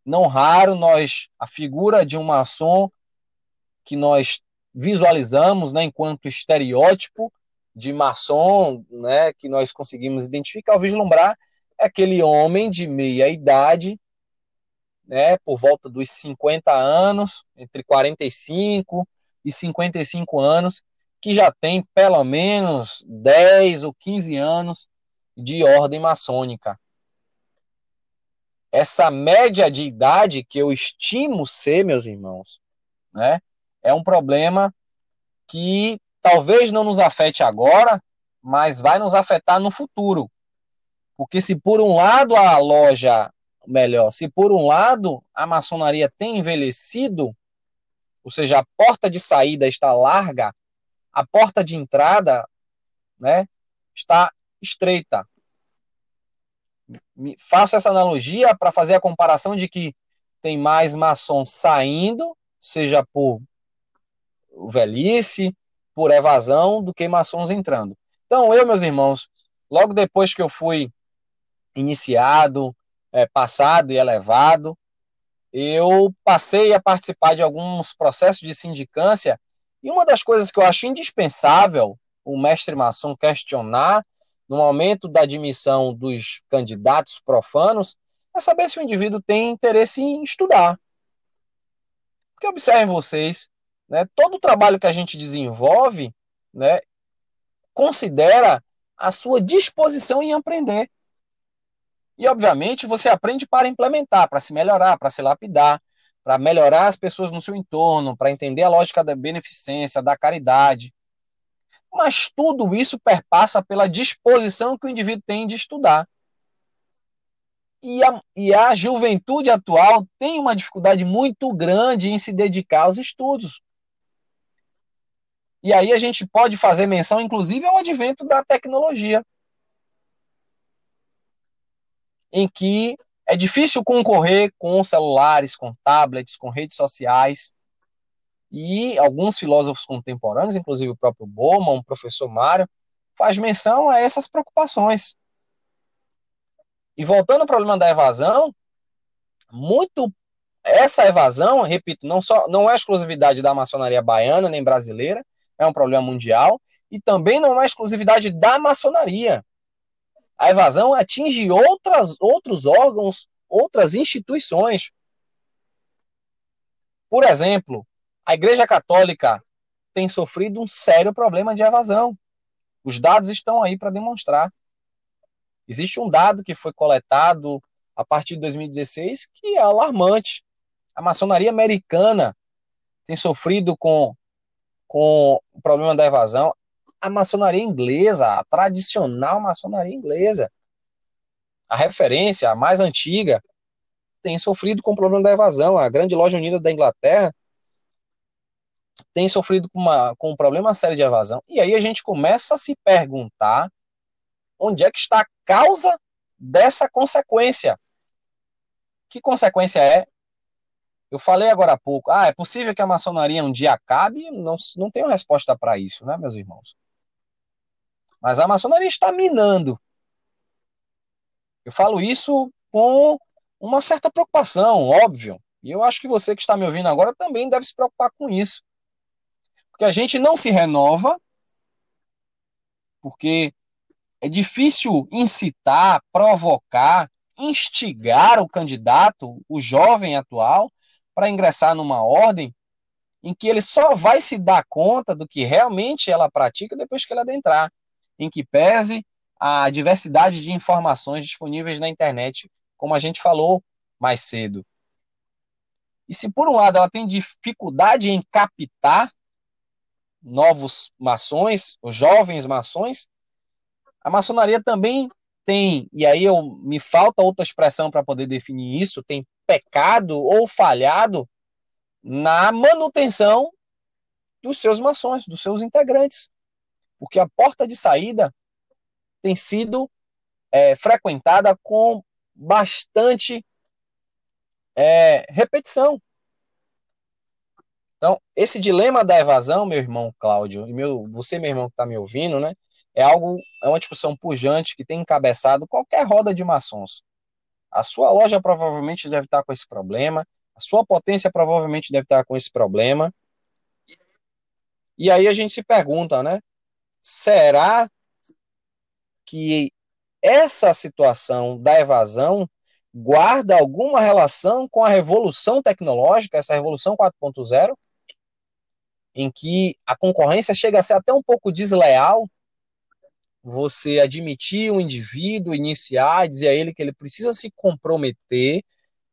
não raro nós a figura de um maçom que nós visualizamos, né, enquanto estereótipo de maçom, né, que nós conseguimos identificar vislumbrar, é aquele homem de meia idade, né, por volta dos 50 anos, entre 45 e 55 anos, que já tem pelo menos 10 ou 15 anos de ordem maçônica. Essa média de idade que eu estimo ser, meus irmãos, né, é um problema que talvez não nos afete agora, mas vai nos afetar no futuro. Porque se por um lado a loja, melhor, se por um lado a maçonaria tem envelhecido, ou seja, a porta de saída está larga, a porta de entrada, né, está estreita. Faço essa analogia para fazer a comparação de que tem mais maçom saindo, seja por velhice, por evasão, do que maçons entrando. Então, eu, meus irmãos, logo depois que eu fui iniciado, é, passado e elevado, eu passei a participar de alguns processos de sindicância, e uma das coisas que eu acho indispensável o mestre maçom questionar no momento da admissão dos candidatos profanos é saber se o indivíduo tem interesse em estudar. Porque observem vocês, né, todo o trabalho que a gente desenvolve né, considera a sua disposição em aprender. E, obviamente, você aprende para implementar, para se melhorar, para se lapidar, para melhorar as pessoas no seu entorno, para entender a lógica da beneficência, da caridade. Mas tudo isso perpassa pela disposição que o indivíduo tem de estudar. E a, e a juventude atual tem uma dificuldade muito grande em se dedicar aos estudos. E aí a gente pode fazer menção, inclusive, ao advento da tecnologia, em que é difícil concorrer com celulares, com tablets, com redes sociais. E alguns filósofos contemporâneos, inclusive o próprio Bowman, o professor Mário, faz menção a essas preocupações. E voltando ao problema da evasão, muito essa evasão, repito, não só não é exclusividade da maçonaria baiana nem brasileira, é um problema mundial, e também não é exclusividade da maçonaria. A evasão atinge outras, outros órgãos, outras instituições. Por exemplo, a Igreja Católica tem sofrido um sério problema de evasão. Os dados estão aí para demonstrar. Existe um dado que foi coletado a partir de 2016 que é alarmante. A maçonaria americana tem sofrido com com o problema da evasão, a maçonaria inglesa, a tradicional maçonaria inglesa, a referência, a mais antiga, tem sofrido com o problema da evasão. A Grande Loja Unida da Inglaterra tem sofrido com, uma, com um problema sério de evasão. E aí a gente começa a se perguntar onde é que está a causa dessa consequência. Que consequência é? Eu falei agora há pouco, ah, é possível que a maçonaria um dia acabe? Não, não tenho resposta para isso, né, meus irmãos? Mas a maçonaria está minando. Eu falo isso com uma certa preocupação, óbvio. E eu acho que você que está me ouvindo agora também deve se preocupar com isso. Porque a gente não se renova, porque é difícil incitar, provocar, instigar o candidato, o jovem atual, para ingressar numa ordem em que ele só vai se dar conta do que realmente ela pratica depois que ela adentrar, em que pese a diversidade de informações disponíveis na internet, como a gente falou mais cedo. E se por um lado ela tem dificuldade em captar novos maçons, os jovens maçons, a maçonaria também tem, e aí eu me falta outra expressão para poder definir isso, tem pecado ou falhado na manutenção dos seus maçons, dos seus integrantes. Porque a porta de saída tem sido é, frequentada com bastante é, repetição. Então, esse dilema da evasão, meu irmão Cláudio, e meu, você, meu irmão que está me ouvindo, né, é algo, é uma discussão pujante que tem encabeçado qualquer roda de maçons. A sua loja provavelmente deve estar com esse problema, a sua potência provavelmente deve estar com esse problema. E aí a gente se pergunta, né? Será que essa situação da evasão guarda alguma relação com a revolução tecnológica, essa revolução 4.0, em que a concorrência chega a ser até um pouco desleal, você admitir o indivíduo, iniciar, dizer a ele que ele precisa se comprometer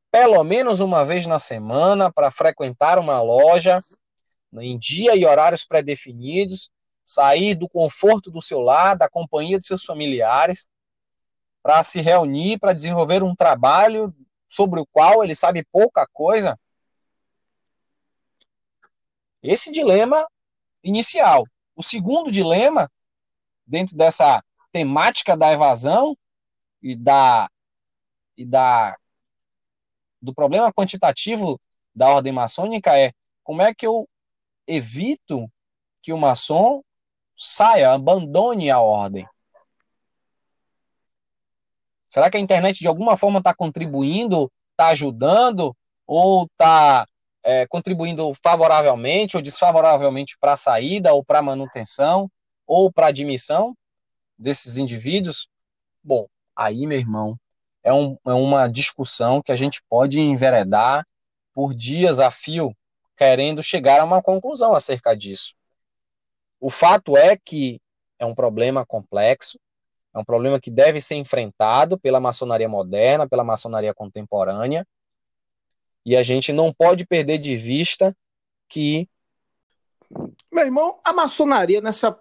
pelo menos uma vez na semana para frequentar uma loja em dia e horários pré-definidos, sair do conforto do seu lar, da companhia dos seus familiares, para se reunir, para desenvolver um trabalho sobre o qual ele sabe pouca coisa. Esse dilema inicial. O segundo dilema, dentro dessa temática da evasão e da, e da do problema quantitativo da ordem maçônica é como é que eu evito que o maçom saia, abandone a ordem. Será que a internet de alguma forma está contribuindo, está ajudando, ou está é, contribuindo favoravelmente ou desfavoravelmente para a saída, ou para a manutenção, ou para admissão desses indivíduos? Bom, aí, meu irmão, é, um, é uma discussão que a gente pode enveredar por dias a fio, querendo chegar a uma conclusão acerca disso. O fato é que é um problema complexo, é um problema que deve ser enfrentado pela maçonaria moderna, pela maçonaria contemporânea, e a gente não pode perder de vista que. Meu irmão, a maçonaria nessa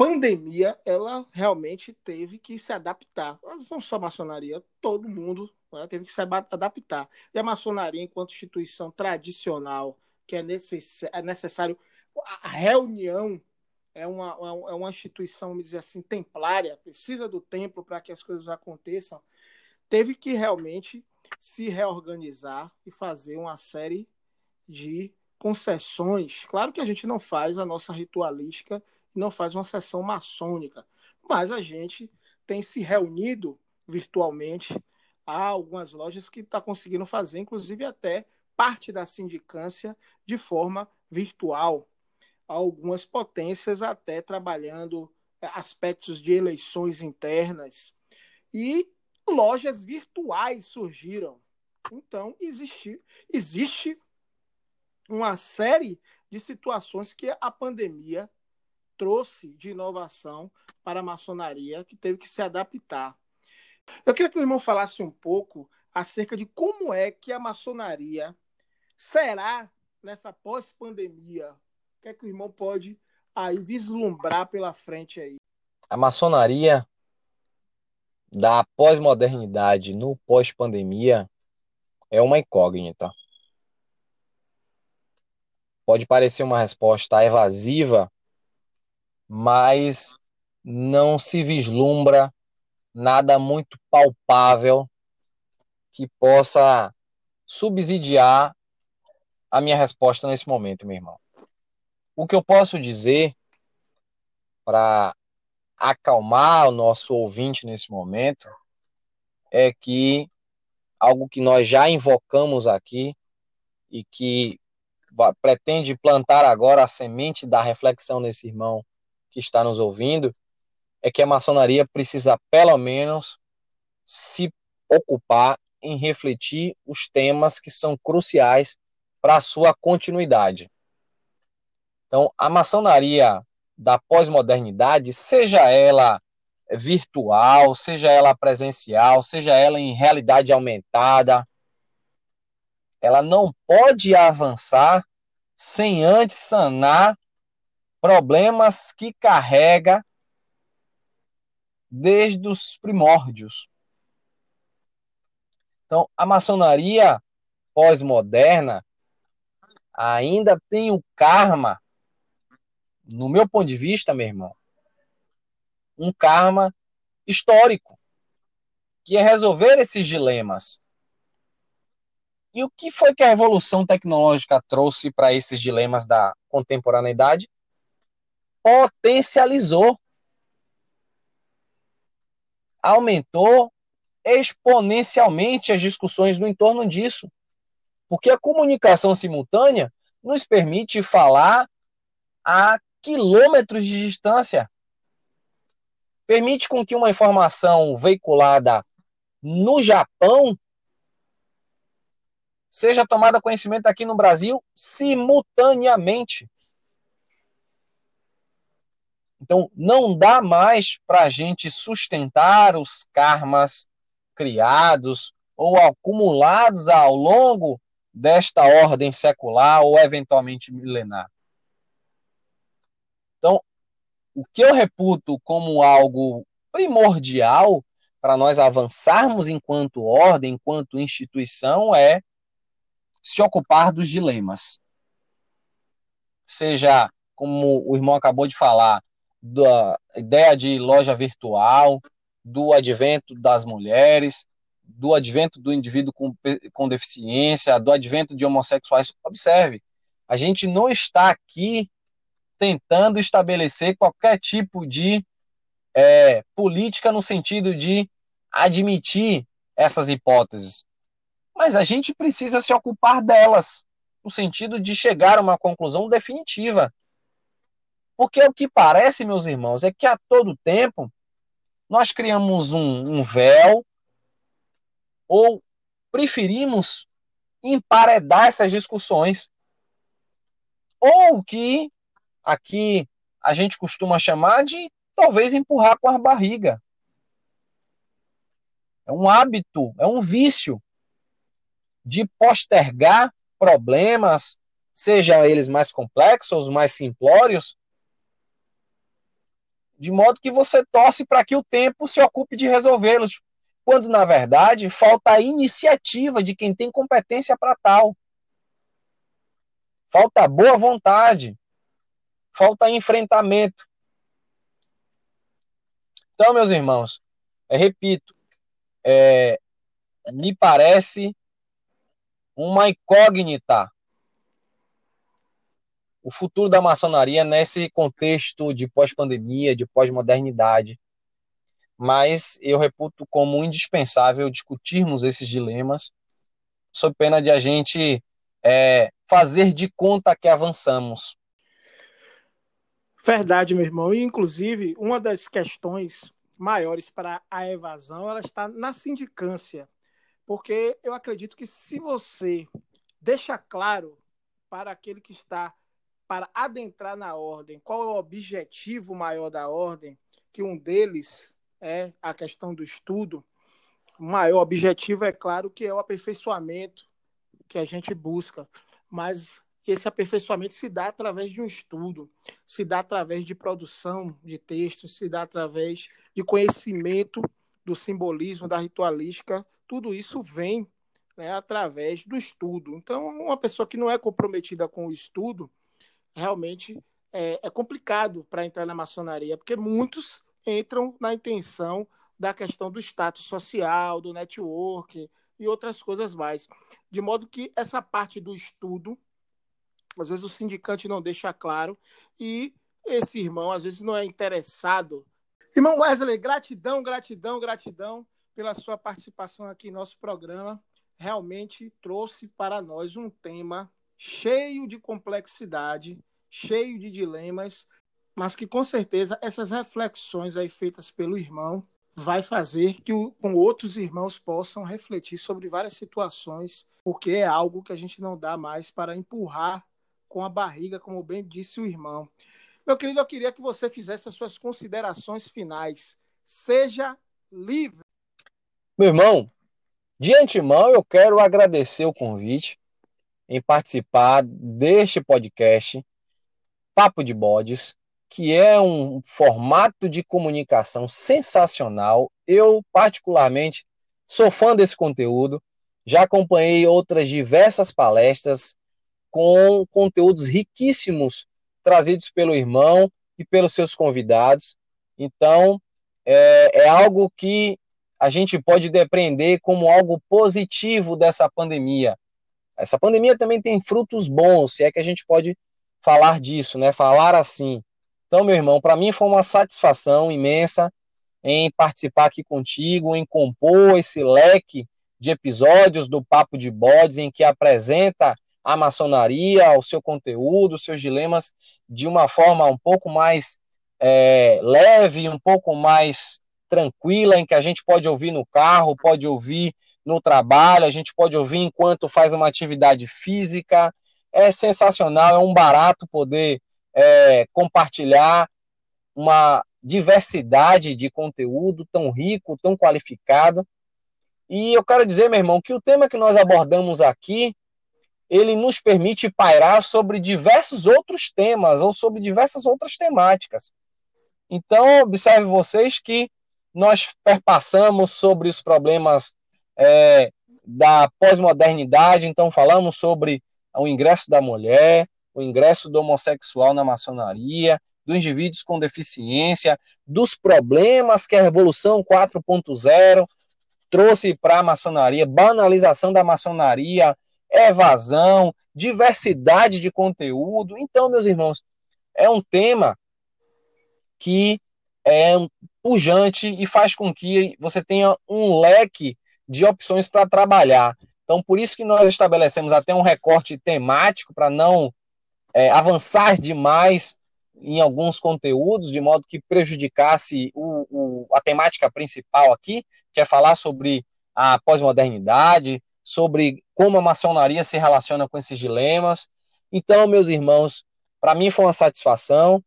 pandemia, ela realmente teve que se adaptar. Não só a maçonaria, todo mundo né, teve que se adaptar. E a maçonaria, enquanto instituição tradicional, que é, necess... é necessário. A reunião é uma, é uma instituição, vamos dizer assim, templária, precisa do templo para que as coisas aconteçam, teve que realmente se reorganizar e fazer uma série de concessões. Claro que a gente não faz a nossa ritualística, não faz uma sessão maçônica, mas a gente tem se reunido virtualmente. Há algumas lojas que está conseguindo fazer, inclusive até parte da sindicância de forma virtual. Há algumas potências até trabalhando é, aspectos de eleições internas. E lojas virtuais surgiram. Então, existe, existe uma série de situações que a pandemia trouxe de inovação para a maçonaria, que teve que se adaptar. Eu queria que o irmão falasse um pouco acerca de como é que a maçonaria será nessa pós-pandemia. O que é que o irmão pode aí vislumbrar pela frente aí? A maçonaria da pós-modernidade no pós-pandemia é uma incógnita. Pode parecer uma resposta evasiva, mas não se vislumbra nada muito palpável que possa subsidiar a minha resposta nesse momento, meu irmão. O que eu posso dizer para acalmar o nosso ouvinte nesse momento é que algo que nós já invocamos aqui e que pretende plantar agora a semente da reflexão nesse irmão que está nos ouvindo é que a maçonaria precisa pelo menos se ocupar em refletir os temas que são cruciais para a sua continuidade. Então, a maçonaria da pós-modernidade, seja ela virtual, seja ela presencial, seja ela em realidade aumentada, ela não pode avançar sem antes sanar problemas que carrega desde os primórdios. Então, a maçonaria pós-moderna ainda tem o karma no meu ponto de vista, meu irmão, um karma histórico, que é resolver esses dilemas. E o que foi que a evolução tecnológica trouxe para esses dilemas da contemporaneidade? Potencializou. Aumentou exponencialmente as discussões no entorno disso. Porque a comunicação simultânea nos permite falar a quilômetros de distância. Permite com que uma informação veiculada no Japão seja tomada conhecimento aqui no Brasil simultaneamente. Então, não dá mais para a gente sustentar os karmas criados ou acumulados ao longo desta ordem secular ou eventualmente milenar. Então, o que eu reputo como algo primordial para nós avançarmos enquanto ordem, enquanto instituição, é se ocupar dos dilemas. Seja, como o irmão acabou de falar, da ideia de loja virtual, do advento das mulheres, do advento do indivíduo com, com deficiência, do advento de homossexuais. Observe, a gente não está aqui tentando estabelecer qualquer tipo de é, política no sentido de admitir essas hipóteses. Mas a gente precisa se ocupar delas, no sentido de chegar a uma conclusão definitiva. Porque o que parece, meus irmãos, é que a todo tempo nós criamos um, um véu ou preferimos emparedar essas discussões. Ou que aqui a gente costuma chamar de talvez empurrar com a barriga. É um hábito, é um vício de postergar problemas, sejam eles mais complexos mais simplórios, de modo que você torce para que o tempo se ocupe de resolvê-los, quando na verdade falta a iniciativa de quem tem competência para tal. Falta boa vontade, falta enfrentamento. Então, meus irmãos, é, repito, é, me parece uma incógnita o futuro da maçonaria nesse contexto de pós-pandemia, de pós-modernidade. Mas eu reputo como indispensável discutirmos esses dilemas, sob pena de a gente é, fazer de conta que avançamos. Verdade, meu irmão. E, inclusive, uma das questões maiores para a evasão ela está na sindicância. Porque eu acredito que se você deixa claro para aquele que está para adentrar na ordem qual é o objetivo maior da ordem, que um deles é a questão do estudo, o maior objetivo é claro que é o aperfeiçoamento que a gente busca, mas esse aperfeiçoamento se dá através de um estudo, se dá através de produção de textos, se dá através de conhecimento do simbolismo, da ritualística. Tudo isso vem né, através do estudo. Então, uma pessoa que não é comprometida com o estudo, realmente é, é complicado para entrar na maçonaria, porque muitos entram na intenção da questão do status social, do network e outras coisas mais. De modo que essa parte do estudo às vezes o sindicante não deixa claro e esse irmão às vezes não é interessado. Irmão Wesley, gratidão, gratidão, gratidão pela sua participação aqui em nosso programa. Realmente trouxe para nós um tema cheio de complexidade, cheio de dilemas, mas que com certeza essas reflexões aí feitas pelo irmão vai fazer que o, com outros irmãos possam refletir sobre várias situações, porque é algo que a gente não dá mais para empurrar com a barriga, como bem disse o irmão. Meu querido, eu queria que você fizesse as suas considerações finais. Seja livre. Meu irmão, de antemão eu quero agradecer o convite em participar deste podcast Papo de Bodes, que é um formato de comunicação sensacional. Eu, particularmente, sou fã desse conteúdo. Já acompanhei outras diversas palestras com conteúdos riquíssimos trazidos pelo irmão e pelos seus convidados. Então, é, é algo que a gente pode depreender como algo positivo dessa pandemia. Essa pandemia também tem frutos bons, se é que a gente pode falar disso, né? Falar assim. Então, meu irmão, para mim foi uma satisfação imensa em participar aqui contigo, em compor esse leque de episódios do Papo de Bodes, em que apresenta a maçonaria, o seu conteúdo, os seus dilemas de uma forma um pouco mais é, leve, um pouco mais tranquila, em que a gente pode ouvir no carro, pode ouvir no trabalho, a gente pode ouvir enquanto faz uma atividade física. É sensacional, é um barato poder é, compartilhar uma diversidade de conteúdo tão rico, tão qualificado. E eu quero dizer, meu irmão, que o tema que nós abordamos aqui, ele nos permite pairar sobre diversos outros temas ou sobre diversas outras temáticas. Então, observe vocês que nós perpassamos sobre os problemas é, da pós-modernidade, então falamos sobre o ingresso da mulher, o ingresso do homossexual na maçonaria, dos indivíduos com deficiência, dos problemas que a Revolução 4.0 trouxe para a maçonaria, banalização da maçonaria, evasão, diversidade de conteúdo. Então, meus irmãos, é um tema que é pujante e faz com que você tenha um leque de opções para trabalhar. Então, por isso que nós estabelecemos até um recorte temático para não é, avançar demais em alguns conteúdos, de modo que prejudicasse o, o, a temática principal aqui, que é falar sobre a pós-modernidade, sobre como a maçonaria se relaciona com esses dilemas. Então, meus irmãos, para mim foi uma satisfação,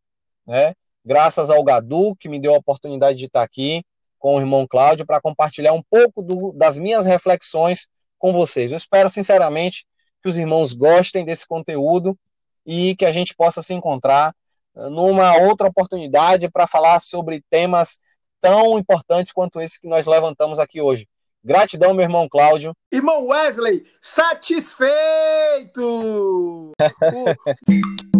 né? Graças ao Gadu, que me deu a oportunidade de estar aqui com o irmão Cláudio para compartilhar um pouco do, das minhas reflexões com vocês. Eu espero sinceramente que os irmãos gostem desse conteúdo e que a gente possa se encontrar eh, numa outra oportunidade para falar sobre temas tão importantes quanto esse que nós levantamos aqui hoje. Gratidão, meu irmão Cláudio. Irmão Wesley, satisfeito!